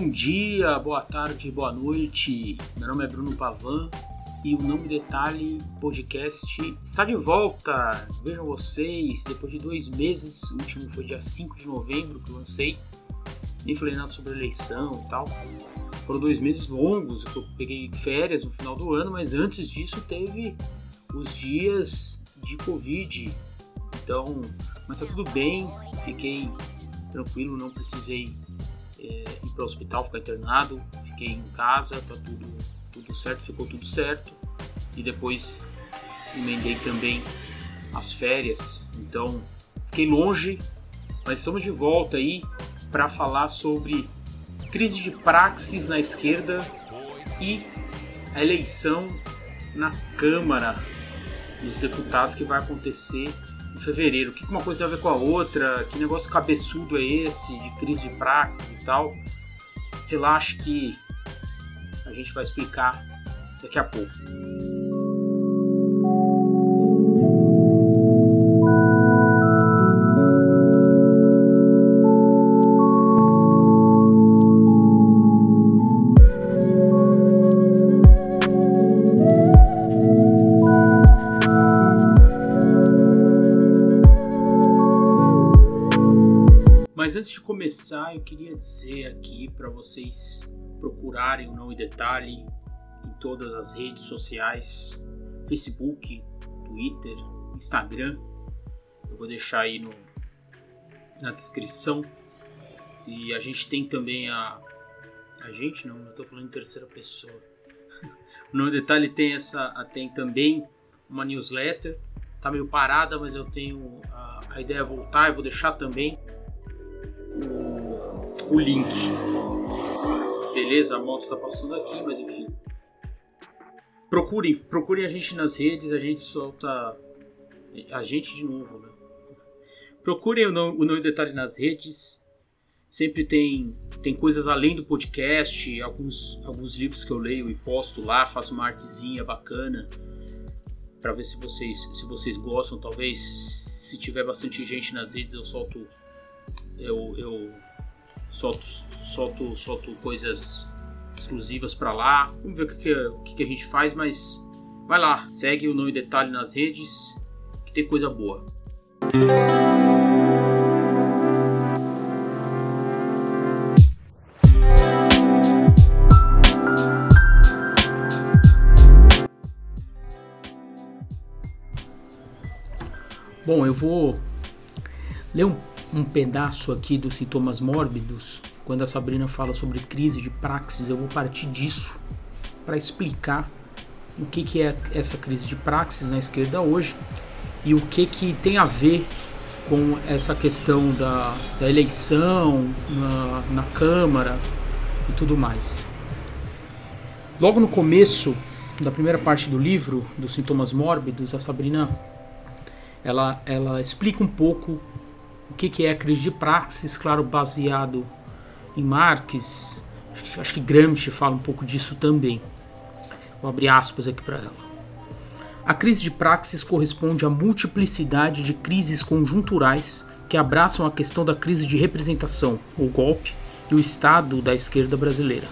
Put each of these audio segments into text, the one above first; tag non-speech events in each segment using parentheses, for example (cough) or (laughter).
Bom dia, boa tarde, boa noite. Meu nome é Bruno Pavan e o Não Me Detalhe Podcast está de volta. Vejam vocês, depois de dois meses, o último foi dia 5 de novembro que eu lancei. Nem falei nada sobre eleição e tal. Foram dois meses longos, eu peguei férias no final do ano, mas antes disso teve os dias de Covid. Então, mas tá tudo bem, fiquei tranquilo, não precisei é, ir para o hospital, ficar internado, fiquei em casa, tá tudo, tudo certo, ficou tudo certo. E depois emendei também as férias, então fiquei longe, mas estamos de volta aí para falar sobre crise de praxis na esquerda e a eleição na Câmara dos Deputados que vai acontecer em fevereiro. O que uma coisa tem a ver com a outra? Que negócio cabeçudo é esse de crise de praxis e tal? Relaxe que a gente vai explicar daqui a pouco. Mas antes de começar, eu queria dizer aqui para vocês procurarem o Não em Detalhe em todas as redes sociais: Facebook, Twitter, Instagram. Eu vou deixar aí no, na descrição. E a gente tem também a. A gente não, eu tô falando em terceira pessoa. (laughs) o Não em Detalhe tem essa. Tem também uma newsletter. Tá meio parada, mas eu tenho a, a ideia é voltar. Eu vou deixar também o, link. Beleza, a moto está passando aqui, mas enfim. Procurem, procurem a gente nas redes, a gente solta. A gente de novo, né? Procurem o Não, o Detalhe nas redes. Sempre tem, tem coisas além do podcast, alguns, alguns livros que eu leio e posto lá, faço uma artezinha bacana para ver se vocês, se vocês gostam. Talvez, se tiver bastante gente nas redes, eu solto eu, eu solto, solto, solto coisas exclusivas para lá. Vamos ver o que, que, que, que a gente faz, mas vai lá, segue o Não em Detalhe nas redes, que tem coisa boa. Bom, eu vou ler um um pedaço aqui dos sintomas mórbidos, quando a Sabrina fala sobre crise de praxis, eu vou partir disso para explicar o que, que é essa crise de praxis na esquerda hoje e o que, que tem a ver com essa questão da, da eleição na, na Câmara e tudo mais. Logo no começo da primeira parte do livro, dos sintomas mórbidos, a Sabrina ela, ela explica um pouco o que, que é a crise de praxis, claro, baseado em Marx. Acho que Gramsci fala um pouco disso também. Vou abrir aspas aqui para ela. A crise de praxis corresponde à multiplicidade de crises conjunturais que abraçam a questão da crise de representação, o golpe, e o estado da esquerda brasileira.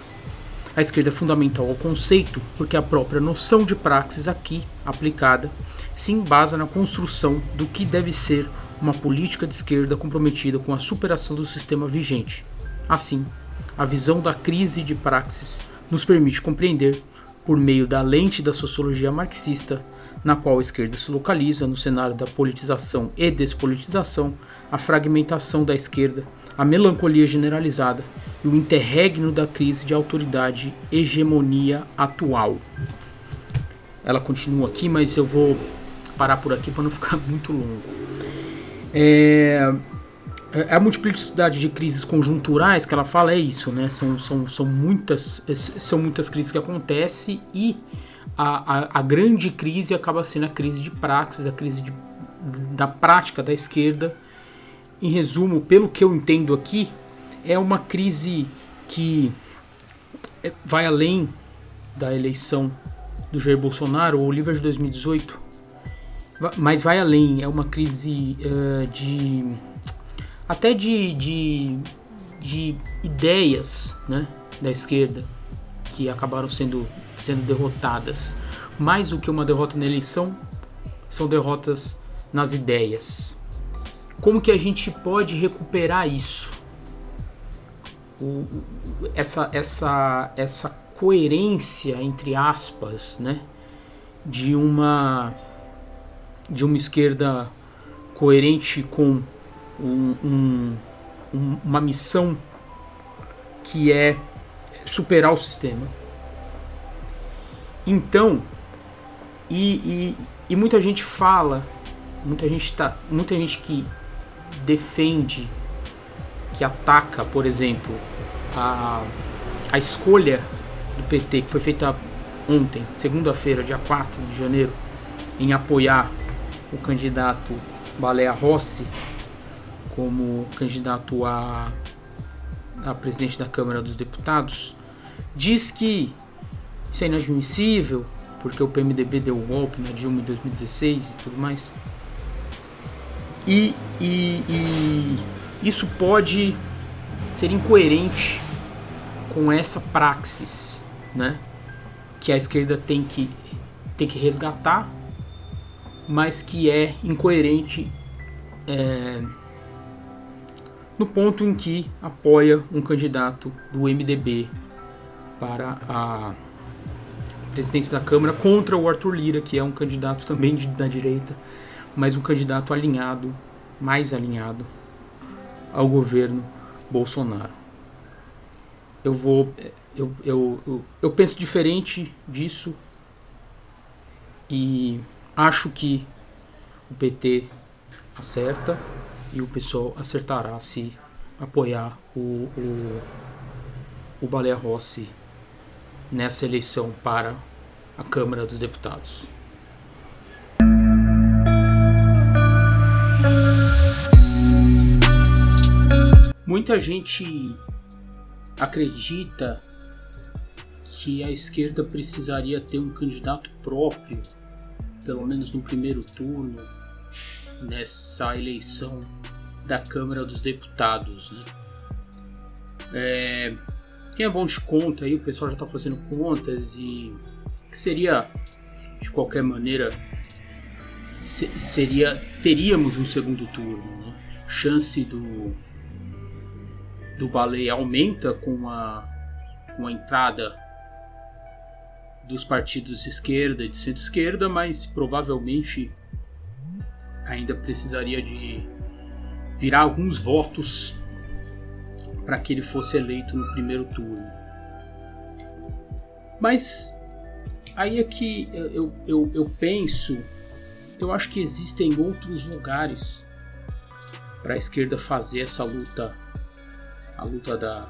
A esquerda é fundamental ao conceito porque a própria noção de praxis aqui aplicada se embasa na construção do que deve ser uma política de esquerda comprometida com a superação do sistema vigente. Assim, a visão da crise de praxis nos permite compreender, por meio da lente da sociologia marxista, na qual a esquerda se localiza no cenário da politização e despolitização, a fragmentação da esquerda, a melancolia generalizada e o interregno da crise de autoridade hegemonia atual. Ela continua aqui, mas eu vou parar por aqui para não ficar (laughs) muito longo. É, é, a multiplicidade de crises conjunturais que ela fala é isso, né? São, são, são, muitas, são muitas crises que acontecem e a, a, a grande crise acaba sendo a crise de praxis, a crise de, da prática da esquerda. Em resumo, pelo que eu entendo aqui, é uma crise que vai além da eleição do Jair Bolsonaro, o livro é de 2018, mas vai além, é uma crise uh, de até de, de, de ideias, né? da esquerda que acabaram sendo, sendo derrotadas. Mais do que uma derrota na eleição, são derrotas nas ideias. Como que a gente pode recuperar isso? O, essa, essa, essa coerência, entre aspas, né? de uma de uma esquerda coerente com um, um, uma missão que é superar o sistema. Então, e, e, e muita gente fala, muita gente tá, muita gente que defende, que ataca, por exemplo, a, a escolha do PT que foi feita ontem, segunda-feira, dia 4 de janeiro, em apoiar o candidato Balea Rossi como candidato a, a presidente da Câmara dos Deputados, diz que isso é inadmissível, porque o PMDB deu o golpe na Dilma em 2016 e tudo mais. E, e, e isso pode ser incoerente com essa praxis, né? Que a esquerda tem que, tem que resgatar mas que é incoerente é, no ponto em que apoia um candidato do MDB para a presidência da Câmara contra o Arthur Lira, que é um candidato também de, da direita, mas um candidato alinhado, mais alinhado ao governo Bolsonaro. Eu vou. Eu, eu, eu, eu penso diferente disso e Acho que o PT acerta e o pessoal acertará se apoiar o, o, o Baleia Rossi nessa eleição para a Câmara dos Deputados. Muita gente acredita que a esquerda precisaria ter um candidato próprio pelo menos no primeiro turno, nessa eleição da Câmara dos Deputados. Né? É, quem é bom de conta aí, o pessoal já está fazendo contas e que seria de qualquer maneira seria teríamos um segundo turno, né? chance do do Baleia aumenta com a com a entrada dos partidos de esquerda e de centro-esquerda, mas provavelmente ainda precisaria de virar alguns votos para que ele fosse eleito no primeiro turno. Mas aí é que eu, eu, eu penso, eu acho que existem outros lugares para a esquerda fazer essa luta, a luta da,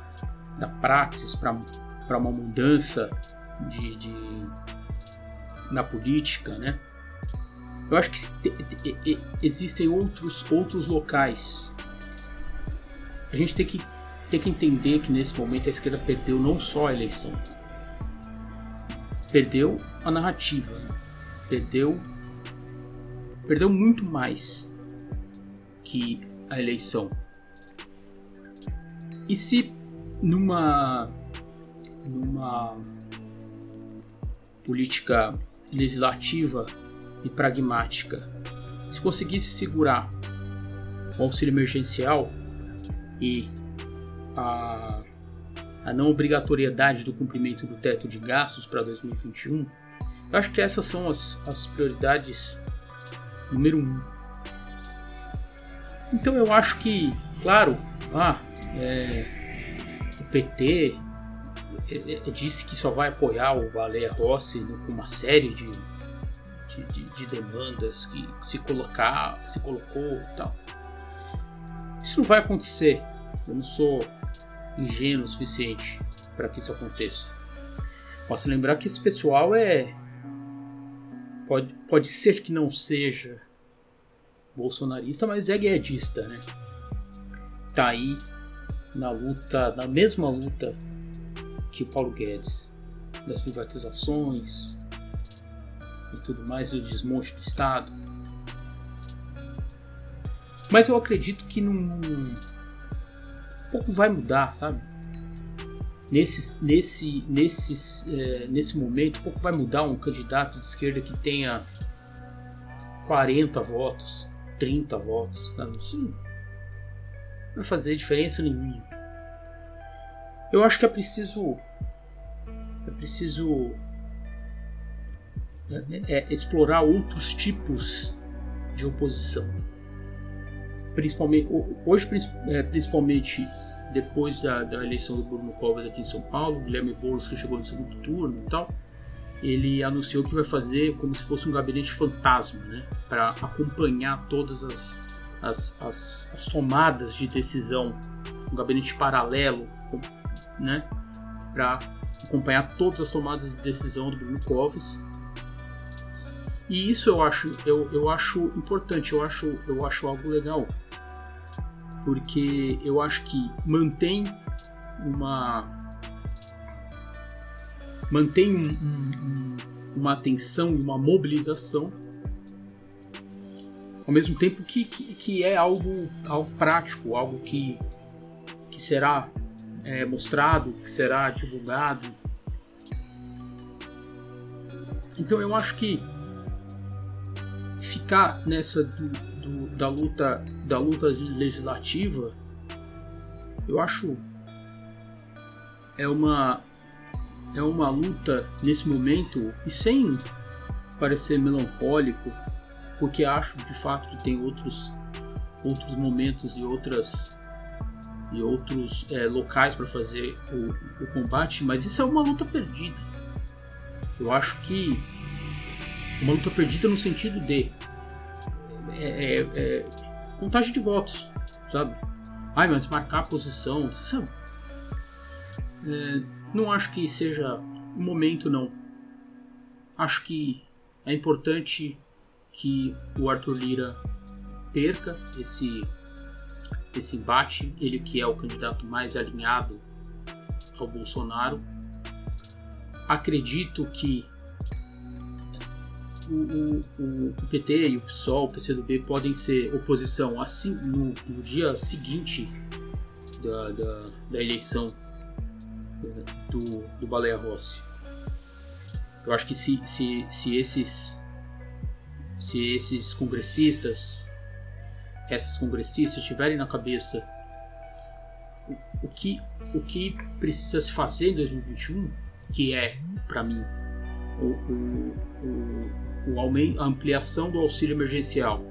da praxis para uma mudança de, de na política, né? Eu acho que te, te, te, existem outros outros locais. A gente tem que tem que entender que nesse momento a esquerda perdeu não só a eleição, perdeu a narrativa, né? perdeu perdeu muito mais que a eleição. E se numa numa política legislativa e pragmática, se conseguisse segurar o auxílio emergencial e a, a não obrigatoriedade do cumprimento do teto de gastos para 2021, eu acho que essas são as, as prioridades número um. Então eu acho que, claro, ah, é, o PT disse que só vai apoiar o Baleia Rossi com uma série de, de, de, de demandas que se colocar, se colocou e tal. Isso não vai acontecer. Eu não sou ingênuo o suficiente para que isso aconteça. Posso lembrar que esse pessoal é. Pode, pode ser que não seja bolsonarista, mas é guedista, né? Tá aí na luta, na mesma luta que o Paulo Guedes, das privatizações e tudo mais, o desmonte do Estado. Mas eu acredito que num, um pouco vai mudar, sabe? nesse, nesse, nesses, é, nesse momento, pouco vai mudar um candidato de esquerda que tenha 40 votos, 30 votos. Não, não vai fazer diferença nenhuma. Eu acho que é preciso. Preciso é, é, explorar outros tipos de oposição. Principalmente, hoje, é, principalmente depois da, da, eleição do Bruno Covas aqui em São Paulo, Guilherme Boulos que chegou no segundo turno e tal, ele anunciou que vai fazer como se fosse um gabinete fantasma, né, para acompanhar todas as, as, as, as, tomadas de decisão, um gabinete paralelo, né, para acompanhar todas as tomadas de decisão do Bruno Covas. E isso eu acho, eu, eu acho importante, eu acho, eu acho algo legal porque eu acho que mantém uma mantém um, um, uma atenção e uma mobilização ao mesmo tempo que, que, que, é algo, algo prático, algo que, que será é, mostrado, que será divulgado. Então eu acho que ficar nessa do, do, da luta da luta legislativa, eu acho é uma é uma luta nesse momento e sem parecer melancólico, porque acho de fato que tem outros outros momentos e outras e outros é, locais para fazer o, o combate, mas isso é uma luta perdida. Eu acho que uma luta perdida no sentido de é, é, é contagem de votos, sabe? Ai, mas marcar a posição, sabe? É, não acho que seja o momento, não. Acho que é importante que o Arthur Lira perca esse, esse embate, ele que é o candidato mais alinhado ao Bolsonaro. Acredito que o, o, o, PT e o PSOL, o PCdoB podem ser oposição assim no, no dia seguinte da, da, da eleição do, do Baleia Rossi. Eu acho que se, se, se esses se esses congressistas essas congressistas tiverem na cabeça o, o que o que precisa se fazer em 2021 que é para mim o, o, o aumento, a ampliação do auxílio emergencial,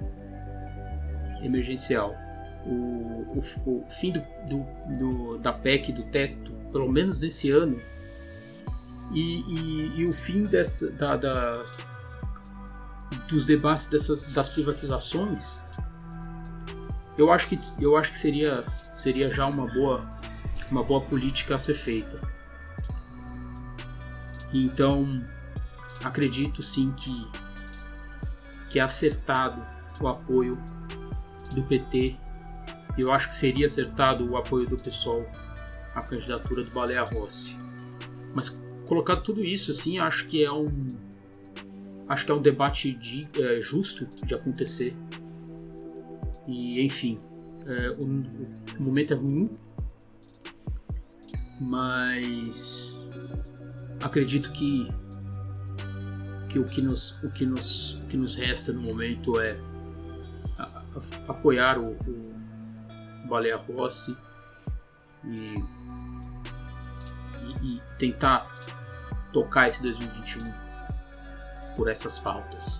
emergencial, o, o, o fim do, do, do, da PEC do teto, pelo menos nesse ano, e, e, e o fim dessa, da, da, dos debates dessas, das privatizações, eu acho que, eu acho que seria, seria já uma boa, uma boa política a ser feita. Então, acredito sim que, que é acertado o apoio do PT. Eu acho que seria acertado o apoio do PSOL à candidatura do Baleia Rossi. Mas colocado tudo isso assim, acho que é um acho que é um debate de, é, justo de acontecer. E enfim, é, o, o momento é ruim, mas acredito que que o que nos, o que nos, o que nos resta no momento é a, a, apoiar o, o Baleia Rossi e, e, e tentar tocar esse 2021 por essas pautas.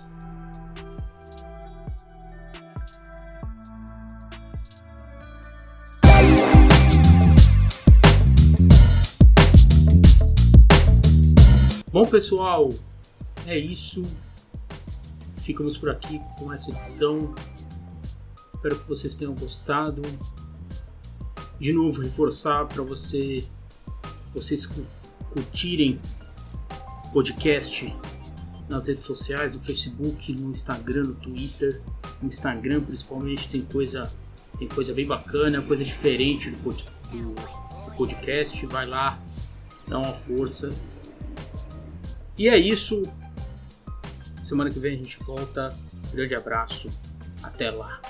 Bom, pessoal, é isso. Ficamos por aqui com essa edição. Espero que vocês tenham gostado. De novo, reforçar para você, vocês curtirem o podcast nas redes sociais, no Facebook, no Instagram, no Twitter. No Instagram, principalmente, tem coisa, tem coisa bem bacana, coisa diferente do, do, do podcast. Vai lá, dá uma força. E é isso. Semana que vem a gente volta. Grande abraço. Até lá.